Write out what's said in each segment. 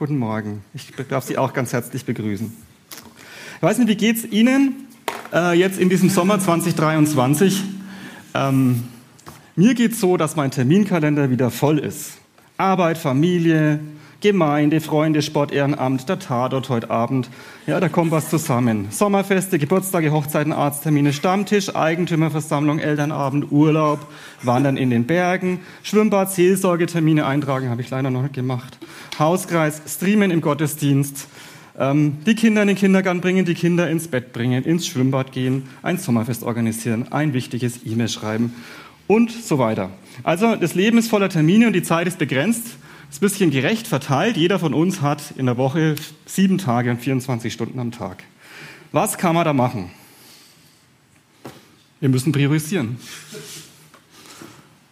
guten Morgen. Ich darf Sie auch ganz herzlich begrüßen. Ich weiß nicht, wie geht es Ihnen äh, jetzt in diesem Sommer 2023? Ähm, mir geht es so, dass mein Terminkalender wieder voll ist. Arbeit, Familie, Gemeinde, Freunde, Sport, Ehrenamt, der Tatort heute Abend. Ja, da kommt was zusammen. Sommerfeste, Geburtstage, Hochzeiten, Arzttermine, Stammtisch, Eigentümerversammlung, Elternabend, Urlaub, Wandern in den Bergen, Schwimmbad, Seelsorgetermine eintragen, habe ich leider noch nicht gemacht. Hauskreis, Streamen im Gottesdienst, ähm, die Kinder in den Kindergarten bringen, die Kinder ins Bett bringen, ins Schwimmbad gehen, ein Sommerfest organisieren, ein wichtiges E-Mail schreiben und so weiter. Also das Leben ist voller Termine und die Zeit ist begrenzt ist ein bisschen gerecht verteilt. Jeder von uns hat in der Woche sieben Tage und 24 Stunden am Tag. Was kann man da machen? Wir müssen priorisieren.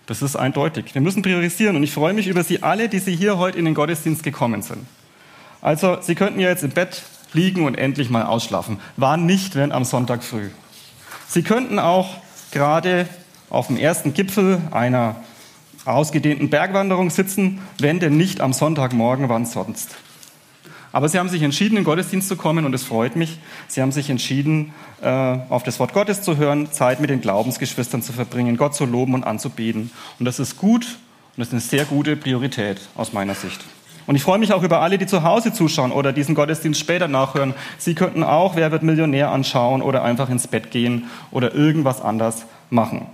Das ist eindeutig. Wir müssen priorisieren und ich freue mich über Sie alle, die Sie hier heute in den Gottesdienst gekommen sind. Also, Sie könnten ja jetzt im Bett liegen und endlich mal ausschlafen. War nicht, wenn am Sonntag früh. Sie könnten auch gerade auf dem ersten Gipfel einer ausgedehnten Bergwanderung sitzen, wenn denn nicht am Sonntagmorgen, wann sonst. Aber sie haben sich entschieden, in den Gottesdienst zu kommen und es freut mich. Sie haben sich entschieden, äh, auf das Wort Gottes zu hören, Zeit mit den Glaubensgeschwistern zu verbringen, Gott zu loben und anzubeten. Und das ist gut und das ist eine sehr gute Priorität aus meiner Sicht. Und ich freue mich auch über alle, die zu Hause zuschauen oder diesen Gottesdienst später nachhören. Sie könnten auch Wer wird Millionär anschauen oder einfach ins Bett gehen oder irgendwas anders machen.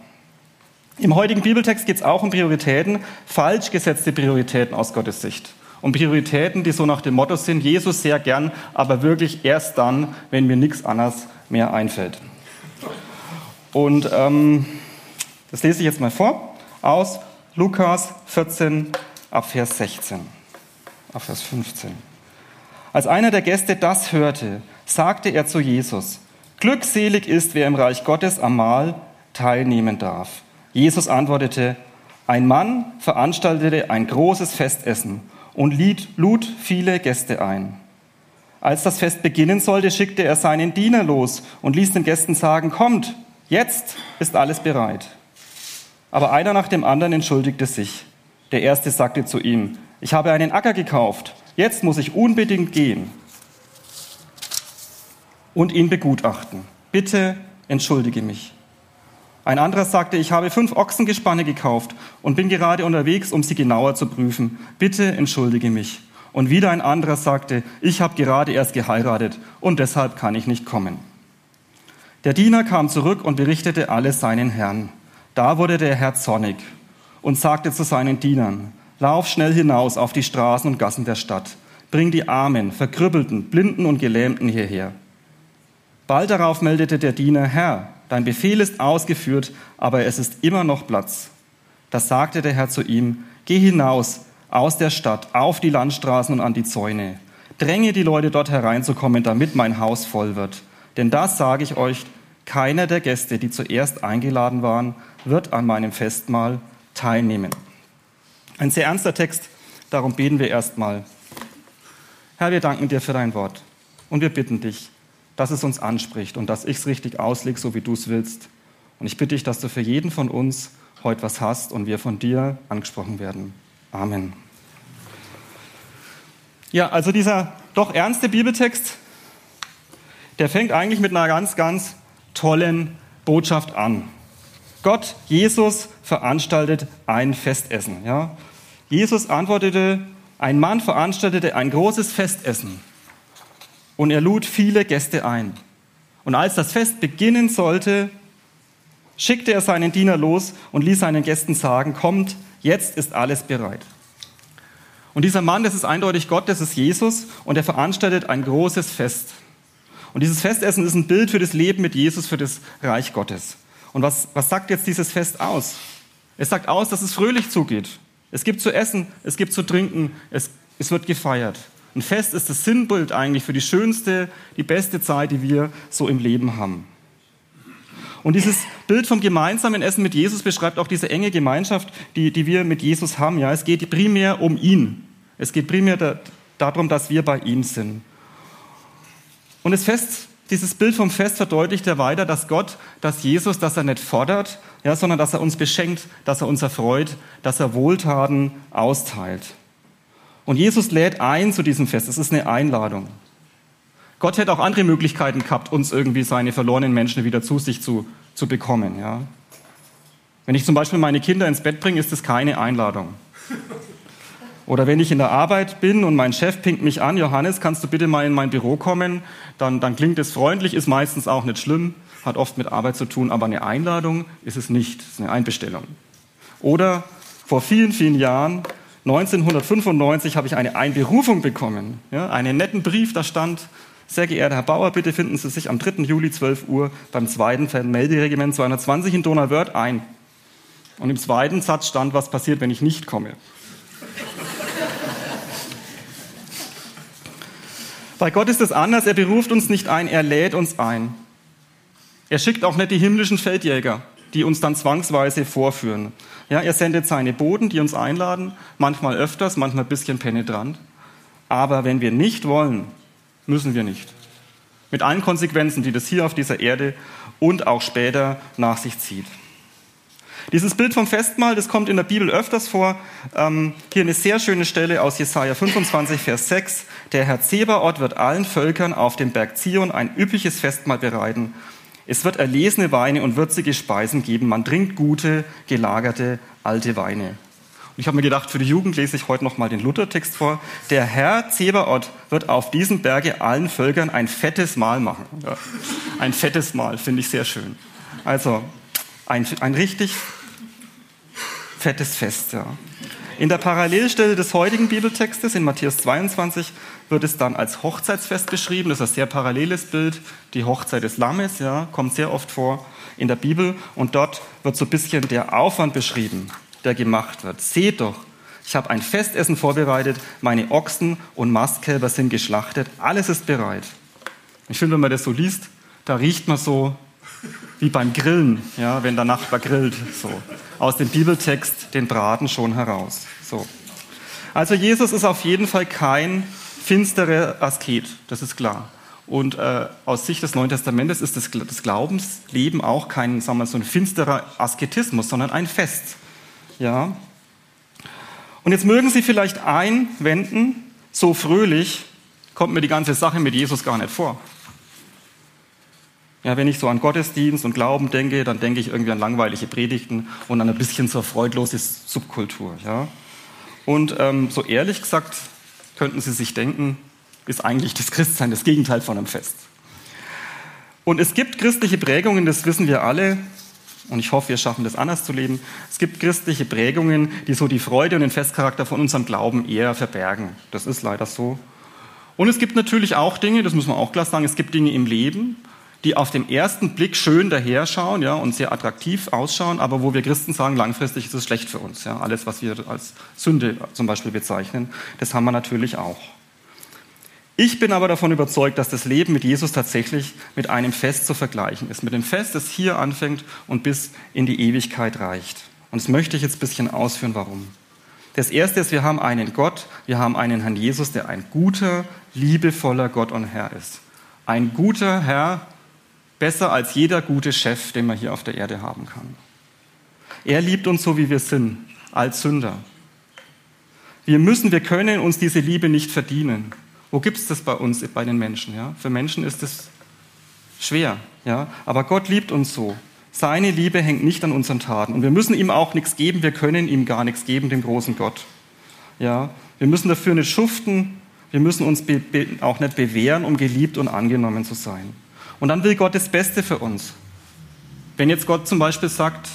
Im heutigen Bibeltext geht es auch um Prioritäten, falsch gesetzte Prioritäten aus Gottes Sicht. Um Prioritäten, die so nach dem Motto sind, Jesus sehr gern, aber wirklich erst dann, wenn mir nichts anderes mehr einfällt. Und ähm, das lese ich jetzt mal vor aus Lukas 14 ab Vers 16, ab Vers 15. Als einer der Gäste das hörte, sagte er zu Jesus, Glückselig ist, wer im Reich Gottes am Mahl teilnehmen darf. Jesus antwortete, ein Mann veranstaltete ein großes Festessen und lud viele Gäste ein. Als das Fest beginnen sollte, schickte er seinen Diener los und ließ den Gästen sagen, kommt, jetzt ist alles bereit. Aber einer nach dem anderen entschuldigte sich. Der erste sagte zu ihm, ich habe einen Acker gekauft, jetzt muss ich unbedingt gehen und ihn begutachten. Bitte entschuldige mich. Ein anderer sagte, ich habe fünf Ochsengespanne gekauft und bin gerade unterwegs, um sie genauer zu prüfen. Bitte entschuldige mich. Und wieder ein anderer sagte, ich habe gerade erst geheiratet und deshalb kann ich nicht kommen. Der Diener kam zurück und berichtete alles seinen Herrn. Da wurde der Herr zornig und sagte zu seinen Dienern, Lauf schnell hinaus auf die Straßen und Gassen der Stadt. Bring die Armen, Verkrüppelten, Blinden und Gelähmten hierher. Bald darauf meldete der Diener, Herr, dein Befehl ist ausgeführt, aber es ist immer noch Platz. Da sagte der Herr zu ihm, geh hinaus aus der Stadt auf die Landstraßen und an die Zäune. Dränge die Leute dort hereinzukommen, damit mein Haus voll wird. Denn das sage ich euch, keiner der Gäste, die zuerst eingeladen waren, wird an meinem Festmahl teilnehmen. Ein sehr ernster Text, darum beten wir erstmal. Herr, wir danken dir für dein Wort und wir bitten dich, dass es uns anspricht und dass ich es richtig auslege, so wie du es willst. Und ich bitte dich, dass du für jeden von uns heute was hast und wir von dir angesprochen werden. Amen. Ja, also dieser doch ernste Bibeltext, der fängt eigentlich mit einer ganz, ganz tollen Botschaft an. Gott, Jesus, veranstaltet ein Festessen. Ja? Jesus antwortete, ein Mann veranstaltete ein großes Festessen und er lud viele Gäste ein. Und als das Fest beginnen sollte, schickte er seinen Diener los und ließ seinen Gästen sagen, kommt, jetzt ist alles bereit. Und dieser Mann, das ist eindeutig Gott, das ist Jesus und er veranstaltet ein großes Fest. Und dieses Festessen ist ein Bild für das Leben mit Jesus, für das Reich Gottes. Und was, was sagt jetzt dieses Fest aus? Es sagt aus, dass es fröhlich zugeht. Es gibt zu essen, es gibt zu trinken, es, es wird gefeiert. Ein Fest ist das Sinnbild eigentlich für die schönste, die beste Zeit, die wir so im Leben haben. Und dieses Bild vom gemeinsamen Essen mit Jesus beschreibt auch diese enge Gemeinschaft, die, die wir mit Jesus haben. Ja, es geht primär um ihn. Es geht primär da, darum, dass wir bei ihm sind. Und das Fest, dieses Bild vom Fest verdeutlicht er weiter, dass Gott, dass Jesus, dass er nicht fordert, ja, sondern dass er uns beschenkt, dass er uns erfreut, dass er Wohltaten austeilt. Und Jesus lädt ein zu diesem Fest. Es ist eine Einladung. Gott hätte auch andere Möglichkeiten gehabt, uns irgendwie seine verlorenen Menschen wieder zu sich zu, zu bekommen. Ja? Wenn ich zum Beispiel meine Kinder ins Bett bringe, ist das keine Einladung. Oder wenn ich in der Arbeit bin und mein Chef pinkt mich an, Johannes, kannst du bitte mal in mein Büro kommen? Dann, dann klingt es freundlich, ist meistens auch nicht schlimm, hat oft mit Arbeit zu tun, aber eine Einladung ist es nicht, es ist eine Einbestellung. Oder vor vielen, vielen Jahren 1995 habe ich eine Einberufung bekommen. Ja, einen netten Brief, da stand, sehr geehrter Herr Bauer, bitte finden Sie sich am 3. Juli 12 Uhr beim 2. Melderegiment 220 in Donauwörth ein. Und im zweiten Satz stand, was passiert, wenn ich nicht komme. Bei Gott ist es anders, er beruft uns nicht ein, er lädt uns ein. Er schickt auch nicht die himmlischen Feldjäger, die uns dann zwangsweise vorführen. Ja, er sendet seine Boten, die uns einladen, manchmal öfters, manchmal ein bisschen penetrant. Aber wenn wir nicht wollen, müssen wir nicht. Mit allen Konsequenzen, die das hier auf dieser Erde und auch später nach sich zieht. Dieses Bild vom Festmahl, das kommt in der Bibel öfters vor. Ähm, hier eine sehr schöne Stelle aus Jesaja 25, Vers 6. Der Herr Zebaoth wird allen Völkern auf dem Berg Zion ein üppiges Festmahl bereiten es wird erlesene Weine und würzige Speisen geben. Man trinkt gute, gelagerte, alte Weine. Und ich habe mir gedacht, für die Jugend lese ich heute noch mal den Luthertext vor. Der Herr Zebaoth wird auf diesem Berge allen Völkern ein fettes Mahl machen. Ja, ein fettes Mahl, finde ich sehr schön. Also ein, ein richtig fettes Fest. Ja. In der Parallelstelle des heutigen Bibeltextes in Matthäus 22 wird es dann als Hochzeitsfest beschrieben. Das ist ein sehr paralleles Bild. Die Hochzeit des Lammes ja, kommt sehr oft vor in der Bibel. Und dort wird so ein bisschen der Aufwand beschrieben, der gemacht wird. Seht doch, ich habe ein Festessen vorbereitet, meine Ochsen und Mastkälber sind geschlachtet, alles ist bereit. Ich finde, wenn man das so liest, da riecht man so wie beim Grillen, ja, wenn der Nachbar grillt. So. Aus dem Bibeltext den Braten schon heraus. So. Also Jesus ist auf jeden Fall kein finsterer Asket, das ist klar. Und äh, aus Sicht des Neuen Testamentes ist das, das Glaubensleben auch kein, sagen wir, so ein finsterer Asketismus, sondern ein Fest. Ja. Und jetzt mögen Sie vielleicht einwenden, so fröhlich kommt mir die ganze Sache mit Jesus gar nicht vor. Ja, wenn ich so an Gottesdienst und Glauben denke, dann denke ich irgendwie an langweilige Predigten und an ein bisschen so freudlose Subkultur. Ja? Und ähm, so ehrlich gesagt könnten Sie sich denken, ist eigentlich das Christsein das Gegenteil von einem Fest. Und es gibt christliche Prägungen, das wissen wir alle, und ich hoffe, wir schaffen das anders zu leben. Es gibt christliche Prägungen, die so die Freude und den Festcharakter von unserem Glauben eher verbergen. Das ist leider so. Und es gibt natürlich auch Dinge, das muss man auch klar sagen, es gibt Dinge im Leben, die auf den ersten Blick schön daherschauen ja, und sehr attraktiv ausschauen, aber wo wir Christen sagen, langfristig ist es schlecht für uns. Ja. Alles, was wir als Sünde zum Beispiel bezeichnen, das haben wir natürlich auch. Ich bin aber davon überzeugt, dass das Leben mit Jesus tatsächlich mit einem Fest zu vergleichen ist. Mit dem Fest, das hier anfängt und bis in die Ewigkeit reicht. Und das möchte ich jetzt ein bisschen ausführen, warum. Das erste ist, wir haben einen Gott, wir haben einen Herrn Jesus, der ein guter, liebevoller Gott und Herr ist. Ein guter Herr, besser als jeder gute Chef, den man hier auf der Erde haben kann. Er liebt uns so, wie wir sind, als Sünder. Wir müssen, wir können uns diese Liebe nicht verdienen. Wo gibt es das bei uns, bei den Menschen? Ja? Für Menschen ist es schwer, ja? aber Gott liebt uns so. Seine Liebe hängt nicht an unseren Taten. Und wir müssen ihm auch nichts geben, wir können ihm gar nichts geben, dem großen Gott. Ja? Wir müssen dafür nicht schuften, wir müssen uns auch nicht bewähren, um geliebt und angenommen zu sein. Und dann will Gott das Beste für uns. Wenn jetzt Gott zum Beispiel sagt,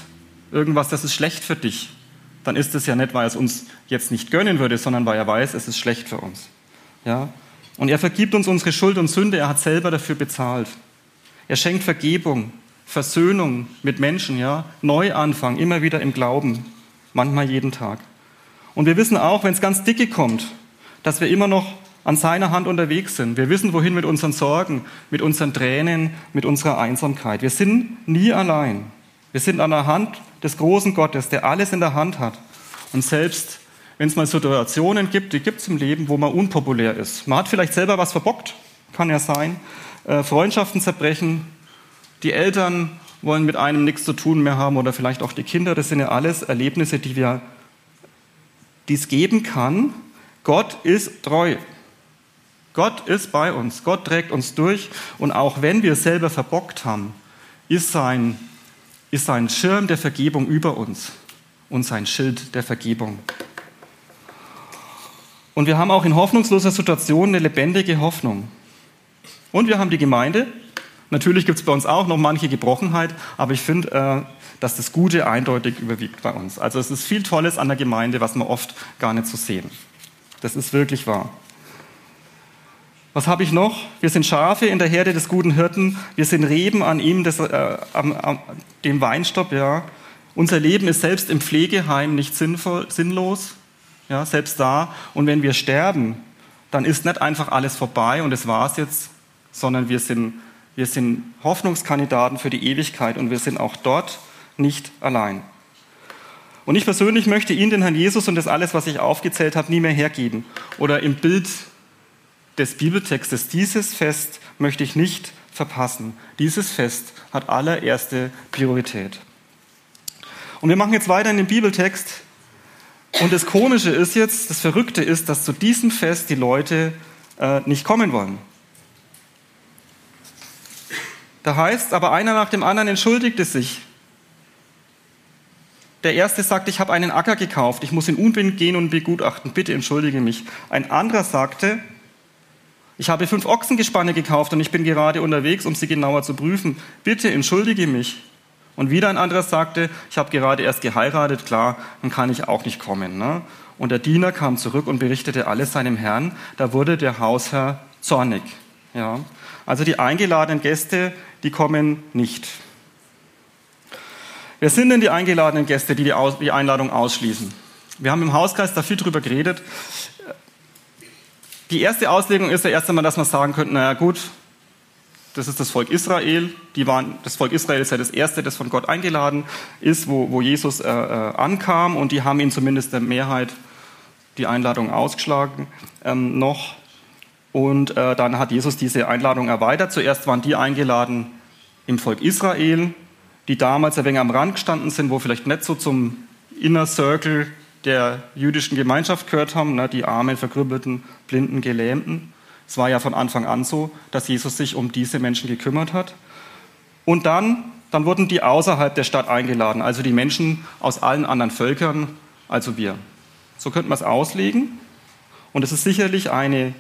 irgendwas, das ist schlecht für dich, dann ist es ja nicht, weil er es uns jetzt nicht gönnen würde, sondern weil er weiß, es ist schlecht für uns. Ja? Und er vergibt uns unsere Schuld und Sünde, er hat selber dafür bezahlt. Er schenkt Vergebung, Versöhnung mit Menschen, ja? Neuanfang, immer wieder im Glauben, manchmal jeden Tag. Und wir wissen auch, wenn es ganz dicke kommt, dass wir immer noch an seiner Hand unterwegs sind. Wir wissen, wohin mit unseren Sorgen, mit unseren Tränen, mit unserer Einsamkeit. Wir sind nie allein. Wir sind an der Hand des großen Gottes, der alles in der Hand hat. Und selbst wenn es mal Situationen gibt, die gibt es im Leben, wo man unpopulär ist. Man hat vielleicht selber was verbockt, kann ja sein. Äh, Freundschaften zerbrechen, die Eltern wollen mit einem nichts zu tun mehr haben oder vielleicht auch die Kinder. Das sind ja alles Erlebnisse, die es geben kann. Gott ist treu. Gott ist bei uns. Gott trägt uns durch. Und auch wenn wir selber verbockt haben, ist sein, ist sein Schirm der Vergebung über uns und sein Schild der Vergebung. Und wir haben auch in hoffnungsloser Situation eine lebendige Hoffnung. Und wir haben die Gemeinde. Natürlich gibt es bei uns auch noch manche Gebrochenheit, aber ich finde, äh, dass das Gute eindeutig überwiegt bei uns. Also es ist viel Tolles an der Gemeinde, was wir oft gar nicht so sehen. Das ist wirklich wahr. Was habe ich noch? Wir sind Schafe in der Herde des guten Hirten. Wir sind Reben an ihm, des, äh, am, am, dem Weinstock. Ja. Unser Leben ist selbst im Pflegeheim nicht sinnvoll, sinnlos ja, selbst da. Und wenn wir sterben, dann ist nicht einfach alles vorbei und es war's jetzt, sondern wir sind, wir sind Hoffnungskandidaten für die Ewigkeit und wir sind auch dort nicht allein. Und ich persönlich möchte Ihnen, den Herrn Jesus und das alles, was ich aufgezählt habe, nie mehr hergeben. Oder im Bild des Bibeltextes, dieses Fest möchte ich nicht verpassen. Dieses Fest hat allererste Priorität. Und wir machen jetzt weiter in dem Bibeltext und das Komische ist jetzt, das Verrückte ist, dass zu diesem Fest die Leute äh, nicht kommen wollen. Da heißt aber einer nach dem anderen entschuldigte sich. Der erste sagte, ich habe einen Acker gekauft, ich muss in Unbind gehen und begutachten, bitte entschuldige mich. Ein anderer sagte, ich habe fünf Ochsengespanne gekauft und ich bin gerade unterwegs, um sie genauer zu prüfen, bitte entschuldige mich. Und wieder ein anderer sagte, ich habe gerade erst geheiratet, klar, dann kann ich auch nicht kommen. Ne? Und der Diener kam zurück und berichtete alles seinem Herrn. Da wurde der Hausherr zornig. Ja? Also die eingeladenen Gäste, die kommen nicht. Wer sind denn die eingeladenen Gäste, die die Einladung ausschließen? Wir haben im Hauskreis da viel drüber geredet. Die erste Auslegung ist ja erst einmal, dass man sagen könnte, naja gut, das ist das Volk Israel. Die waren, das Volk Israel ist ja das erste, das von Gott eingeladen ist, wo, wo Jesus äh, äh, ankam und die haben ihn zumindest der Mehrheit die Einladung ausgeschlagen ähm, noch. Und äh, dann hat Jesus diese Einladung erweitert. Zuerst waren die eingeladen im Volk Israel, die damals ein wenig am Rand gestanden sind, wo vielleicht nicht so zum Inner Circle der jüdischen Gemeinschaft gehört haben, ne, die Armen, Verkrüppelten, Blinden, Gelähmten. Es war ja von Anfang an so, dass Jesus sich um diese Menschen gekümmert hat. Und dann, dann wurden die außerhalb der Stadt eingeladen, also die Menschen aus allen anderen Völkern, also wir. So könnte man es auslegen. Und es ist sicherlich eine,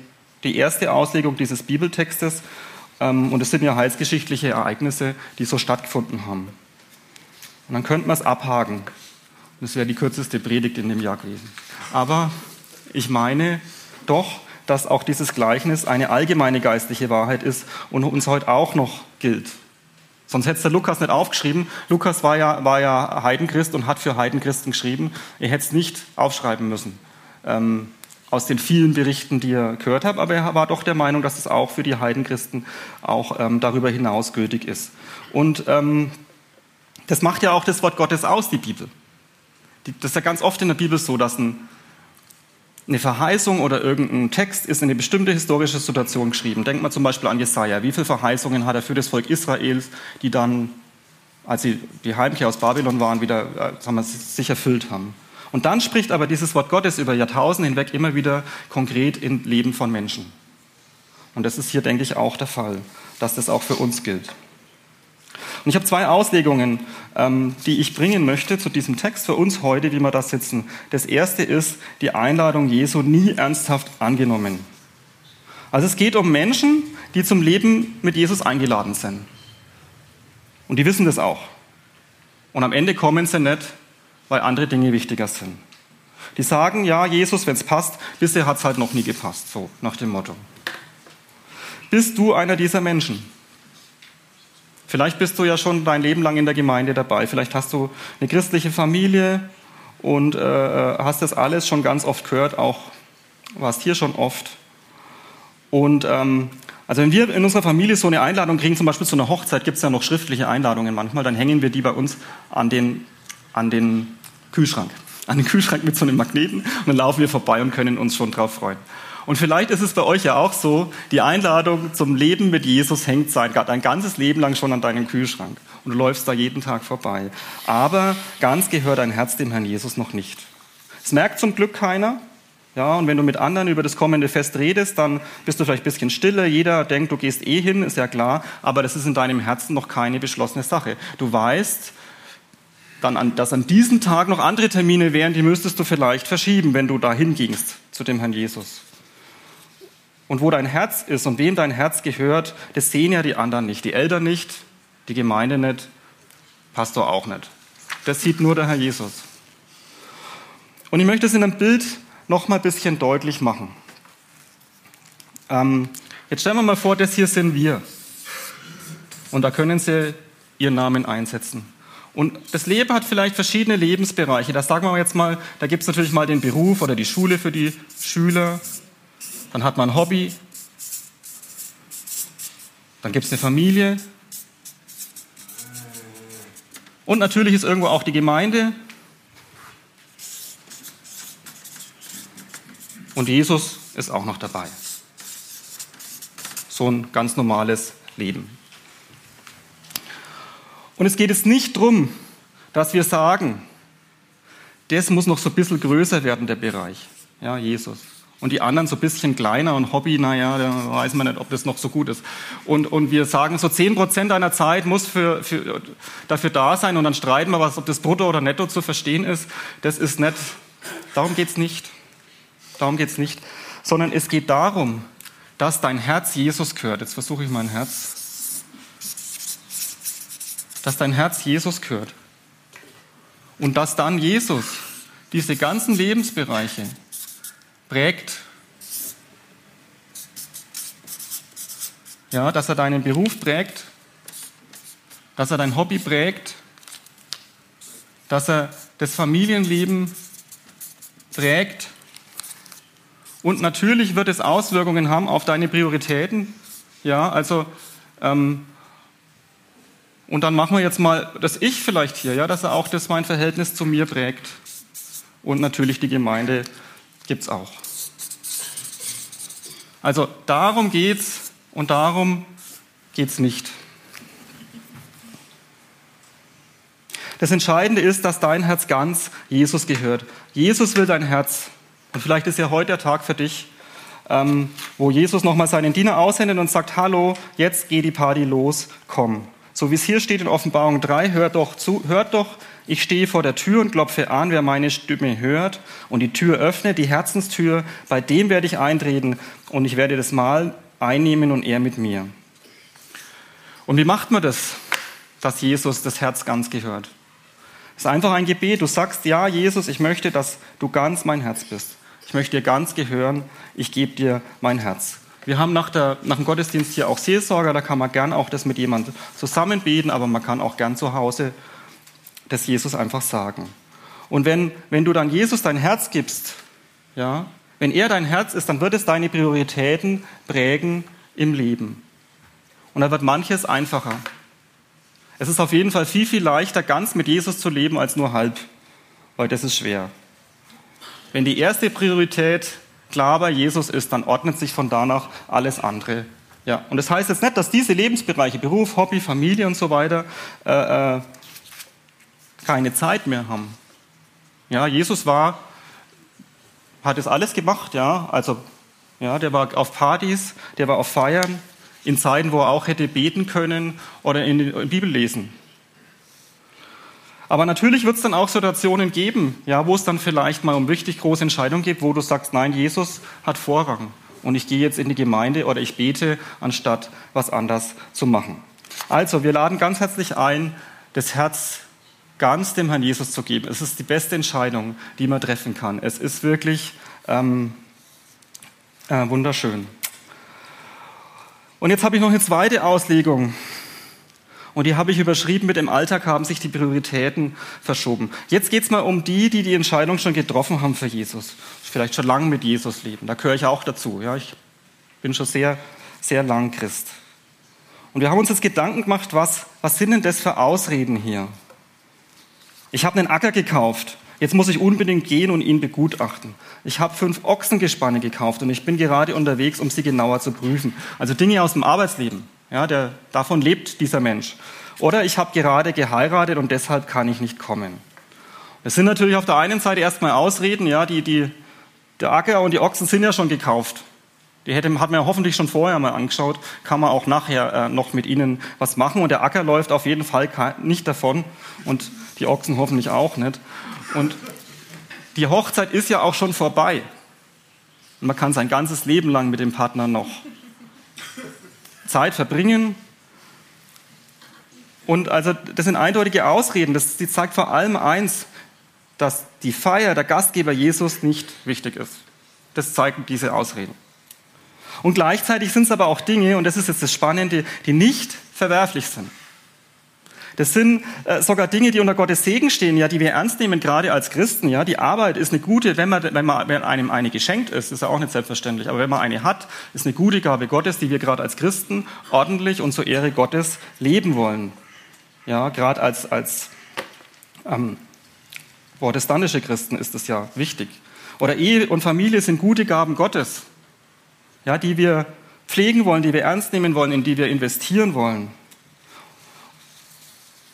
die erste Auslegung dieses Bibeltextes. Ähm, und es sind ja heilsgeschichtliche Ereignisse, die so stattgefunden haben. Und dann könnte man es abhaken. Das wäre die kürzeste Predigt in dem Jahr gewesen. Aber ich meine doch, dass auch dieses Gleichnis eine allgemeine geistliche Wahrheit ist und uns heute auch noch gilt. Sonst hätte es der Lukas nicht aufgeschrieben. Lukas war ja, war ja Heidenchrist und hat für Heidenchristen geschrieben. Er hätte es nicht aufschreiben müssen. Ähm, aus den vielen Berichten, die er gehört hat, aber er war doch der Meinung, dass es auch für die Heidenchristen auch ähm, darüber hinaus gültig ist. Und ähm, das macht ja auch das Wort Gottes aus, die Bibel. Das ist ja ganz oft in der Bibel so, dass ein eine Verheißung oder irgendein Text ist in eine bestimmte historische Situation geschrieben. Denkt mal zum Beispiel an Jesaja. Wie viele Verheißungen hat er für das Volk Israels, die dann, als sie die Heimkehr aus Babylon waren, wieder äh, sagen wir, sich erfüllt haben? Und dann spricht aber dieses Wort Gottes über Jahrtausende hinweg immer wieder konkret im Leben von Menschen. Und das ist hier, denke ich, auch der Fall, dass das auch für uns gilt. Und ich habe zwei Auslegungen, ähm, die ich bringen möchte zu diesem Text für uns heute, wie wir das sitzen. Das erste ist die Einladung Jesu nie ernsthaft angenommen. Also es geht um Menschen, die zum Leben mit Jesus eingeladen sind. Und die wissen das auch. Und am Ende kommen sie nicht, weil andere Dinge wichtiger sind. Die sagen, ja, Jesus, wenn es passt, bisher hat es halt noch nie gepasst, so nach dem Motto. Bist du einer dieser Menschen? Vielleicht bist du ja schon dein Leben lang in der Gemeinde dabei. Vielleicht hast du eine christliche Familie und äh, hast das alles schon ganz oft gehört, auch warst hier schon oft. Und ähm, also wenn wir in unserer Familie so eine Einladung kriegen, zum Beispiel zu einer Hochzeit, gibt es ja noch schriftliche Einladungen manchmal, dann hängen wir die bei uns an den, an den Kühlschrank. An den Kühlschrank mit so einem Magneten und dann laufen wir vorbei und können uns schon drauf freuen. Und vielleicht ist es bei euch ja auch so, die Einladung zum Leben mit Jesus hängt sein, dein ganzes Leben lang schon an deinem Kühlschrank. Und du läufst da jeden Tag vorbei. Aber ganz gehört dein Herz dem Herrn Jesus noch nicht. Es merkt zum Glück keiner. Ja, und wenn du mit anderen über das kommende Fest redest, dann bist du vielleicht ein bisschen stiller. Jeder denkt, du gehst eh hin, ist ja klar. Aber das ist in deinem Herzen noch keine beschlossene Sache. Du weißt, dann an, dass an diesem Tag noch andere Termine wären, die müsstest du vielleicht verschieben, wenn du dahin gingst zu dem Herrn Jesus. Und wo dein Herz ist und wem dein Herz gehört, das sehen ja die anderen nicht. Die Eltern nicht, die Gemeinde nicht, Pastor auch nicht. Das sieht nur der Herr Jesus. Und ich möchte es in einem Bild noch mal ein bisschen deutlich machen. Ähm, jetzt stellen wir mal vor, das hier sind wir. Und da können Sie Ihren Namen einsetzen. Und das Leben hat vielleicht verschiedene Lebensbereiche. Da sagen wir jetzt mal, da gibt es natürlich mal den Beruf oder die Schule für die Schüler, dann hat man ein Hobby, dann gibt es eine Familie und natürlich ist irgendwo auch die Gemeinde und Jesus ist auch noch dabei. So ein ganz normales Leben. Und es geht jetzt nicht darum, dass wir sagen, das muss noch so ein bisschen größer werden, der Bereich. Ja, Jesus und die anderen so ein bisschen kleiner und Hobby, naja, da weiß man nicht, ob das noch so gut ist. Und, und wir sagen, so zehn Prozent deiner Zeit muss für, für, dafür da sein und dann streiten wir was, ob das brutto oder netto zu verstehen ist. Das ist nicht, darum geht's nicht. Darum geht's nicht. Sondern es geht darum, dass dein Herz Jesus gehört. Jetzt versuche ich mein Herz. Dass dein Herz Jesus gehört. Und dass dann Jesus diese ganzen Lebensbereiche prägt. Ja, dass er deinen Beruf prägt, dass er dein Hobby prägt, dass er das Familienleben prägt. Und natürlich wird es Auswirkungen haben auf deine Prioritäten. Ja, also, ähm, und dann machen wir jetzt mal das Ich vielleicht hier, ja, dass er auch das mein Verhältnis zu mir prägt. Und natürlich die Gemeinde gibt es auch. Also darum geht es und darum geht es nicht. Das Entscheidende ist, dass dein Herz ganz Jesus gehört. Jesus will dein Herz. Und vielleicht ist ja heute der Tag für dich, ähm, wo Jesus nochmal seinen Diener aussendet und sagt, hallo, jetzt geht die Party los, komm. So wie es hier steht in Offenbarung 3, hört doch zu, hört doch ich stehe vor der Tür und klopfe an, wer meine Stimme hört und die Tür öffnet, die Herzenstür, bei dem werde ich eintreten und ich werde das Mahl einnehmen und er mit mir. Und wie macht man das, dass Jesus das Herz ganz gehört? Es ist einfach ein Gebet. Du sagst, ja, Jesus, ich möchte, dass du ganz mein Herz bist. Ich möchte dir ganz gehören. Ich gebe dir mein Herz. Wir haben nach, der, nach dem Gottesdienst hier auch Seelsorger, da kann man gern auch das mit jemandem zusammen beten, aber man kann auch gern zu Hause das Jesus einfach sagen. Und wenn, wenn du dann Jesus dein Herz gibst, ja, wenn er dein Herz ist, dann wird es deine Prioritäten prägen im Leben. Und da wird manches einfacher. Es ist auf jeden Fall viel, viel leichter, ganz mit Jesus zu leben, als nur halb, weil das ist schwer. Wenn die erste Priorität klar bei Jesus ist, dann ordnet sich von danach alles andere. Ja, und das heißt jetzt nicht, dass diese Lebensbereiche, Beruf, Hobby, Familie und so weiter, äh, äh keine Zeit mehr haben. Ja, Jesus war, hat es alles gemacht, ja, also, ja, der war auf Partys, der war auf Feiern, in Zeiten, wo er auch hätte beten können oder in die Bibel lesen. Aber natürlich wird es dann auch Situationen geben, ja, wo es dann vielleicht mal um richtig große Entscheidungen geht, wo du sagst, nein, Jesus hat Vorrang und ich gehe jetzt in die Gemeinde oder ich bete, anstatt was anders zu machen. Also, wir laden ganz herzlich ein, das Herz ganz dem Herrn Jesus zu geben. Es ist die beste Entscheidung, die man treffen kann. Es ist wirklich ähm, äh, wunderschön. Und jetzt habe ich noch eine zweite Auslegung. Und die habe ich überschrieben mit dem Alltag haben sich die Prioritäten verschoben. Jetzt geht es mal um die, die die Entscheidung schon getroffen haben für Jesus. Vielleicht schon lange mit Jesus leben. Da gehöre ich auch dazu. Ja, ich Bin schon sehr, sehr lang Christ. Und wir haben uns jetzt Gedanken gemacht, was, was sind denn das für Ausreden hier? Ich habe einen Acker gekauft. Jetzt muss ich unbedingt gehen und ihn begutachten. Ich habe fünf Ochsengespanne gekauft und ich bin gerade unterwegs, um sie genauer zu prüfen. Also Dinge aus dem Arbeitsleben. Ja, der, davon lebt dieser Mensch. Oder ich habe gerade geheiratet und deshalb kann ich nicht kommen. Das sind natürlich auf der einen Seite erstmal Ausreden, ja, die, die, der Acker und die Ochsen sind ja schon gekauft. Die hätte, hat man ja hoffentlich schon vorher mal angeschaut, kann man auch nachher äh, noch mit ihnen was machen. Und der Acker läuft auf jeden Fall nicht davon und die Ochsen hoffentlich auch nicht. Und die Hochzeit ist ja auch schon vorbei. Und man kann sein ganzes Leben lang mit dem Partner noch Zeit verbringen. Und also das sind eindeutige Ausreden. Das, die zeigt vor allem eins, dass die Feier der Gastgeber Jesus nicht wichtig ist. Das zeigen diese Ausreden. Und gleichzeitig sind es aber auch Dinge, und das ist jetzt das Spannende, die nicht verwerflich sind. Das sind äh, sogar Dinge, die unter Gottes Segen stehen, ja, die wir ernst nehmen, gerade als Christen. Ja, die Arbeit ist eine gute, wenn man, wenn man wenn einem eine geschenkt ist, ist ja auch nicht selbstverständlich. Aber wenn man eine hat, ist eine gute Gabe Gottes, die wir gerade als Christen ordentlich und zur Ehre Gottes leben wollen. Ja, gerade als als ähm, protestantische Christen ist das ja wichtig. Oder Ehe und Familie sind gute Gaben Gottes, ja, die wir pflegen wollen, die wir ernst nehmen wollen, in die wir investieren wollen.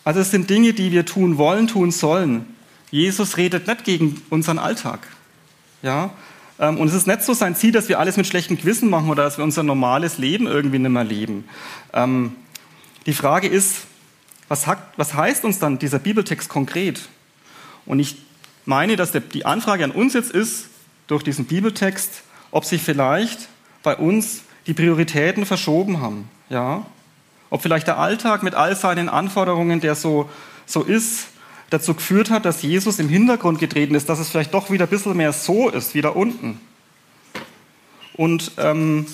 Also es sind Dinge, die wir tun wollen, tun sollen. Jesus redet nicht gegen unseren Alltag. Ja? Ähm, und es ist nicht so sein Ziel, dass wir alles mit schlechtem Gewissen machen oder dass wir unser normales Leben irgendwie nicht mehr leben. Ähm, die Frage ist, was, heißt uns dann dieser Bibeltext konkret? Und ich meine, dass die Anfrage an uns jetzt ist, durch diesen Bibeltext, ob sich vielleicht bei uns die Prioritäten verschoben haben. Ja? Ob vielleicht der Alltag mit all seinen Anforderungen, der so, so ist, dazu geführt hat, dass Jesus im Hintergrund getreten ist, dass es vielleicht doch wieder ein bisschen mehr so ist, wieder unten. Und ähm,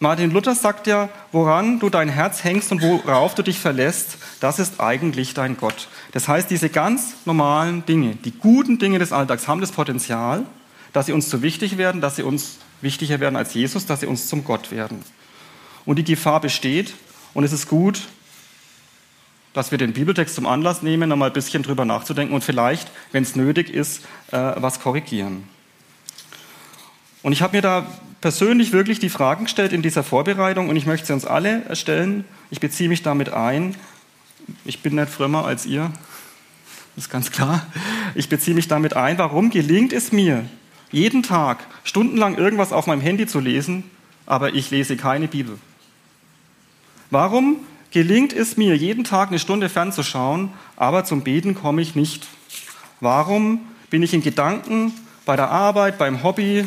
Martin Luther sagt ja, woran du dein Herz hängst und worauf du dich verlässt, das ist eigentlich dein Gott. Das heißt, diese ganz normalen Dinge, die guten Dinge des Alltags haben das Potenzial, dass sie uns zu wichtig werden, dass sie uns wichtiger werden als Jesus, dass sie uns zum Gott werden. Und die Gefahr besteht, und es ist gut, dass wir den Bibeltext zum Anlass nehmen, nochmal ein bisschen drüber nachzudenken und vielleicht, wenn es nötig ist, äh, was korrigieren. Und ich habe mir da persönlich wirklich die Fragen gestellt in dieser Vorbereitung und ich möchte sie uns alle stellen. Ich beziehe mich damit ein. Ich bin nicht frömmer als ihr, das ist ganz klar. Ich beziehe mich damit ein, warum gelingt es mir, jeden Tag stundenlang irgendwas auf meinem Handy zu lesen, aber ich lese keine Bibel. Warum gelingt es mir, jeden Tag eine Stunde fernzuschauen, aber zum Beten komme ich nicht? Warum bin ich in Gedanken bei der Arbeit, beim Hobby,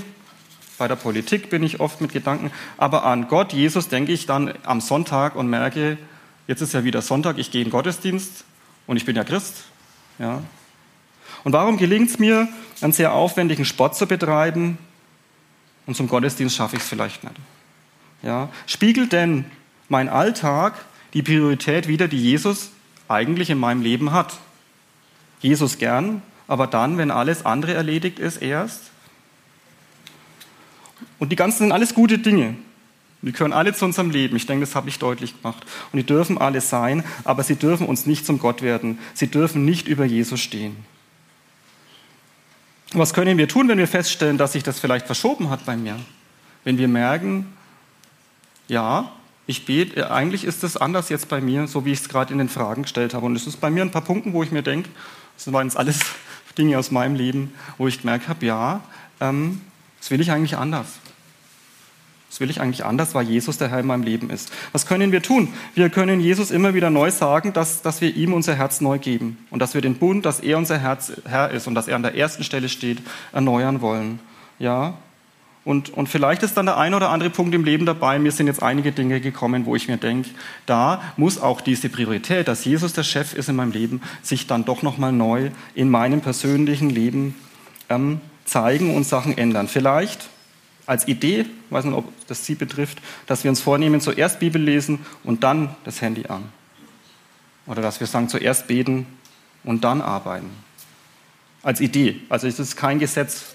bei der Politik bin ich oft mit Gedanken, aber an Gott, Jesus, denke ich dann am Sonntag und merke, jetzt ist ja wieder Sonntag, ich gehe in den Gottesdienst und ich bin ja Christ. Ja. Und warum gelingt es mir, einen sehr aufwendigen Sport zu betreiben und zum Gottesdienst schaffe ich es vielleicht nicht? Ja. Spiegelt denn mein Alltag die Priorität wieder, die Jesus eigentlich in meinem Leben hat. Jesus gern, aber dann, wenn alles andere erledigt ist, erst. Und die ganzen sind alles gute Dinge. Die gehören alle zu unserem Leben. Ich denke, das habe ich deutlich gemacht. Und die dürfen alle sein, aber sie dürfen uns nicht zum Gott werden. Sie dürfen nicht über Jesus stehen. Was können wir tun, wenn wir feststellen, dass sich das vielleicht verschoben hat bei mir? Wenn wir merken, ja, ich bete, äh, eigentlich ist es anders jetzt bei mir, so wie ich es gerade in den Fragen gestellt habe. Und es ist bei mir ein paar Punkte, wo ich mir denke, das waren jetzt alles Dinge aus meinem Leben, wo ich gemerkt habe, ja, ähm, das will ich eigentlich anders. Das will ich eigentlich anders, weil Jesus der Herr in meinem Leben ist. Was können wir tun? Wir können Jesus immer wieder neu sagen, dass, dass wir ihm unser Herz neu geben und dass wir den Bund, dass er unser Herz, Herr ist und dass er an der ersten Stelle steht, erneuern wollen. Ja, und, und vielleicht ist dann der ein oder andere Punkt im Leben dabei. Mir sind jetzt einige Dinge gekommen, wo ich mir denke, da muss auch diese Priorität, dass Jesus der Chef ist in meinem Leben, sich dann doch nochmal neu in meinem persönlichen Leben ähm, zeigen und Sachen ändern. Vielleicht als Idee, weiß nicht, ob das Sie betrifft, dass wir uns vornehmen, zuerst Bibel lesen und dann das Handy an. Oder dass wir sagen, zuerst beten und dann arbeiten. Als Idee. Also es ist kein Gesetz,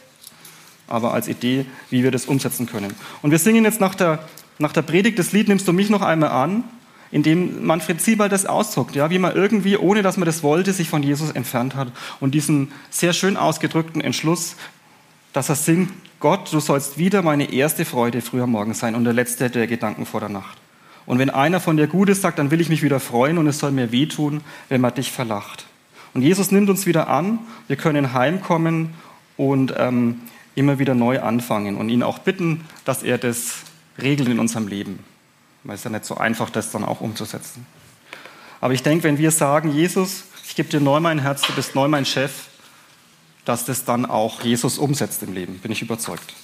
aber als Idee, wie wir das umsetzen können. Und wir singen jetzt nach der, nach der Predigt das Lied Nimmst du mich noch einmal an, in dem Manfred Siebald das ausdruckt, ja, wie man irgendwie, ohne dass man das wollte, sich von Jesus entfernt hat und diesen sehr schön ausgedrückten Entschluss, dass er singt, Gott, du sollst wieder meine erste Freude früher Morgen sein und der letzte der Gedanken vor der Nacht. Und wenn einer von dir Gutes sagt, dann will ich mich wieder freuen und es soll mir wehtun, wenn man dich verlacht. Und Jesus nimmt uns wieder an, wir können heimkommen und ähm, immer wieder neu anfangen und ihn auch bitten, dass er das regelt in unserem Leben. Weil es ja nicht so einfach, das dann auch umzusetzen. Aber ich denke, wenn wir sagen, Jesus, ich gebe dir neu mein Herz, du bist neu mein Chef, dass das dann auch Jesus umsetzt im Leben, bin ich überzeugt.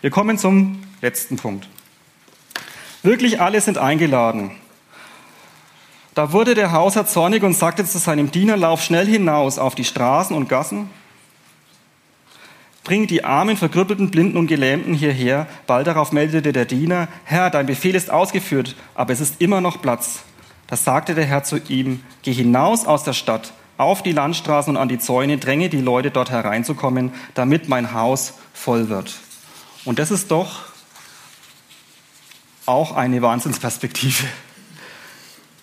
Wir kommen zum letzten Punkt. Wirklich alle sind eingeladen. Da wurde der Hausherr zornig und sagte zu seinem Diener, lauf schnell hinaus auf die Straßen und Gassen, bring die armen, verkrüppelten, blinden und gelähmten hierher. Bald darauf meldete der Diener, Herr, dein Befehl ist ausgeführt, aber es ist immer noch Platz. Da sagte der Herr zu ihm, geh hinaus aus der Stadt, auf die Landstraßen und an die Zäune, dränge die Leute dort hereinzukommen, damit mein Haus voll wird. Und das ist doch auch eine Wahnsinnsperspektive.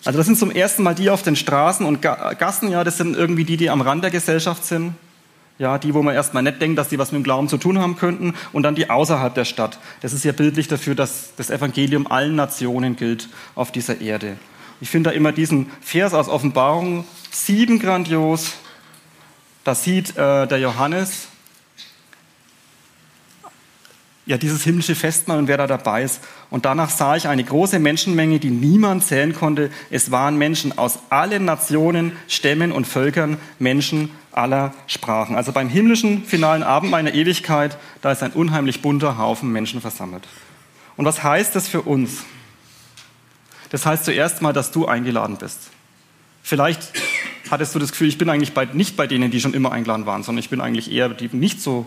Also das sind zum ersten Mal die auf den Straßen und Gassen, ja, das sind irgendwie die, die am Rand der Gesellschaft sind. Ja, die, wo man erstmal nicht denkt, dass die was mit dem Glauben zu tun haben könnten, und dann die außerhalb der Stadt. Das ist ja bildlich dafür, dass das Evangelium allen Nationen gilt auf dieser Erde. Ich finde da immer diesen Vers aus Offenbarung 7 grandios. Da sieht äh, der Johannes ja dieses himmlische Festmahl und wer da dabei ist. Und danach sah ich eine große Menschenmenge, die niemand zählen konnte. Es waren Menschen aus allen Nationen, Stämmen und Völkern, Menschen aller Sprachen. Also beim himmlischen finalen Abend meiner Ewigkeit, da ist ein unheimlich bunter Haufen Menschen versammelt. Und was heißt das für uns? Das heißt zuerst mal, dass du eingeladen bist. Vielleicht hattest du das Gefühl, ich bin eigentlich bei, nicht bei denen, die schon immer eingeladen waren, sondern ich bin eigentlich eher die nicht so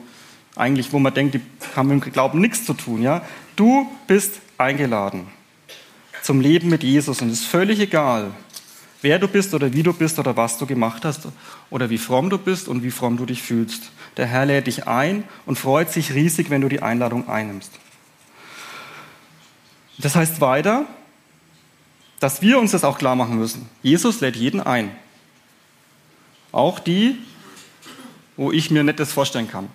eigentlich, wo man denkt, die haben mit dem Glauben nichts zu tun. Ja? Du bist eingeladen zum Leben mit Jesus und es ist völlig egal, wer du bist oder wie du bist oder was du gemacht hast oder wie fromm du bist und wie fromm du dich fühlst. Der Herr lädt dich ein und freut sich riesig, wenn du die Einladung einnimmst. Das heißt weiter, dass wir uns das auch klar machen müssen. Jesus lädt jeden ein. Auch die, wo ich mir nicht das vorstellen kann.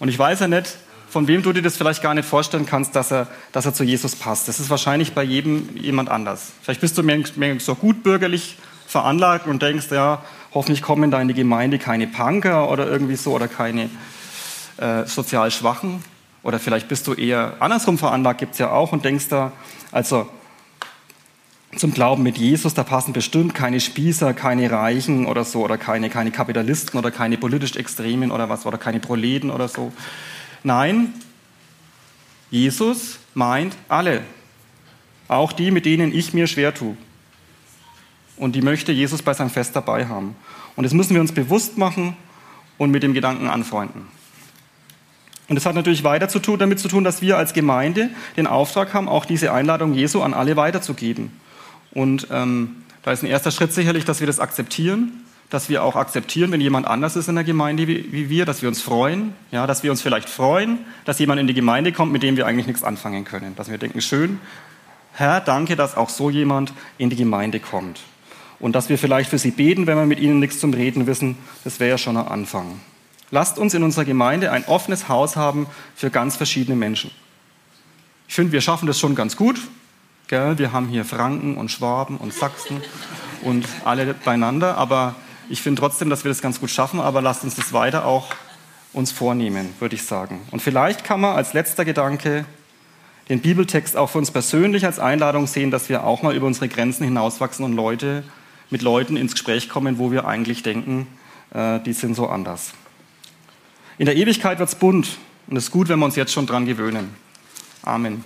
Und ich weiß ja nicht, von wem du dir das vielleicht gar nicht vorstellen kannst, dass er, dass er zu Jesus passt. Das ist wahrscheinlich bei jedem jemand anders. Vielleicht bist du mehr, mehr so gut bürgerlich veranlagt und denkst, ja, hoffentlich kommen da in die Gemeinde keine Punker oder irgendwie so oder keine äh, sozial Schwachen. Oder vielleicht bist du eher andersrum veranlagt, gibt es ja auch und denkst da, also zum Glauben mit Jesus, da passen bestimmt keine Spießer, keine Reichen oder so, oder keine, keine Kapitalisten oder keine politisch Extremen oder was, oder keine Proleten oder so. Nein, Jesus meint alle. Auch die, mit denen ich mir schwer tue. Und die möchte Jesus bei seinem Fest dabei haben. Und das müssen wir uns bewusst machen und mit dem Gedanken anfreunden. Und das hat natürlich weiter zu tun, damit zu tun, dass wir als Gemeinde den Auftrag haben, auch diese Einladung Jesu an alle weiterzugeben. Und ähm, da ist ein erster Schritt sicherlich, dass wir das akzeptieren, dass wir auch akzeptieren, wenn jemand anders ist in der Gemeinde wie, wie, wir, dass wir uns freuen, ja, dass wir uns vielleicht freuen, dass jemand in die Gemeinde kommt, mit dem wir eigentlich nichts anfangen können. Dass wir denken, schön, Herr, danke, dass auch so jemand in die Gemeinde kommt. Und dass wir vielleicht für sie beten, wenn wir mit ihnen nichts zum Reden wissen, das wäre ja schon ein Anfang. Lasst uns in unserer Gemeinde ein offenes Haus haben für ganz verschiedene Menschen. Ich finde, wir schaffen das schon ganz gut. Gell? Wir haben hier Franken und Schwaben und Sachsen und alle beieinander. Aber ich finde trotzdem, dass wir das ganz gut schaffen. Aber lasst uns das weiter auch uns vornehmen, würde ich sagen. Und vielleicht kann man als letzter Gedanke den Bibeltext auch für uns persönlich als Einladung sehen, dass wir auch mal über unsere Grenzen hinauswachsen und Leute mit Leuten ins Gespräch kommen, wo wir eigentlich denken, äh, die sind so anders. In der Ewigkeit wird es bunt und es ist gut, wenn wir uns jetzt schon dran gewöhnen. Amen.